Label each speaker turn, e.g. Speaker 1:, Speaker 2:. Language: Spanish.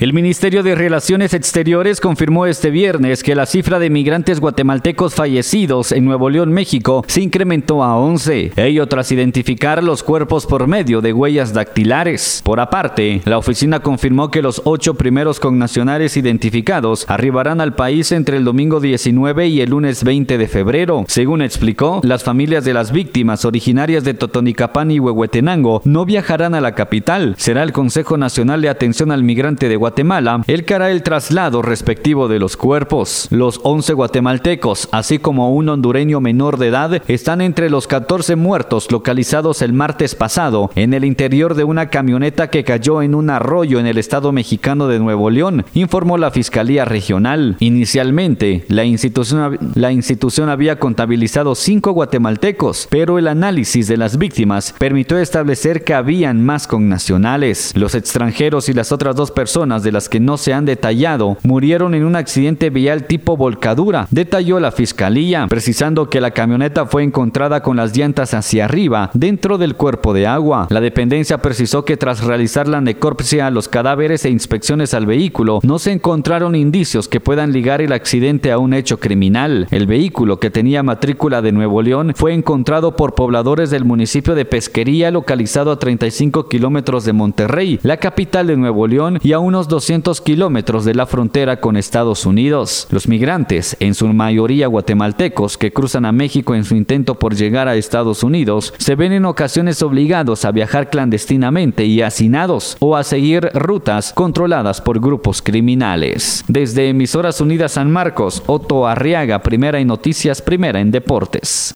Speaker 1: El Ministerio de Relaciones Exteriores confirmó este viernes que la cifra de migrantes guatemaltecos fallecidos en Nuevo León, México, se incrementó a 11, ello tras identificar los cuerpos por medio de huellas dactilares. Por aparte, la oficina confirmó que los ocho primeros connacionales identificados arribarán al país entre el domingo 19 y el lunes 20 de febrero. Según explicó, las familias de las víctimas originarias de Totonicapán y Huehuetenango no viajarán a la capital. Será el Consejo Nacional de Atención al Migrante de Guatemala Guatemala, él que hará el traslado respectivo de los cuerpos. Los 11 guatemaltecos, así como un hondureño menor de edad, están entre los 14 muertos localizados el martes pasado en el interior de una camioneta que cayó en un arroyo en el estado mexicano de Nuevo León, informó la Fiscalía Regional. Inicialmente, la institución, la institución había contabilizado cinco guatemaltecos, pero el análisis de las víctimas permitió establecer que habían más connacionales. Los extranjeros y las otras dos personas de las que no se han detallado murieron en un accidente vial tipo volcadura, detalló la fiscalía, precisando que la camioneta fue encontrada con las llantas hacia arriba dentro del cuerpo de agua. La dependencia precisó que tras realizar la necropsia a los cadáveres e inspecciones al vehículo, no se encontraron indicios que puedan ligar el accidente a un hecho criminal. El vehículo, que tenía matrícula de Nuevo León, fue encontrado por pobladores del municipio de Pesquería, localizado a 35 kilómetros de Monterrey, la capital de Nuevo León, y a unos 200 kilómetros de la frontera con Estados Unidos. Los migrantes, en su mayoría guatemaltecos, que cruzan a México en su intento por llegar a Estados Unidos, se ven en ocasiones obligados a viajar clandestinamente y hacinados o a seguir rutas controladas por grupos criminales. Desde Emisoras Unidas San Marcos, Otto Arriaga, primera en noticias, primera en deportes.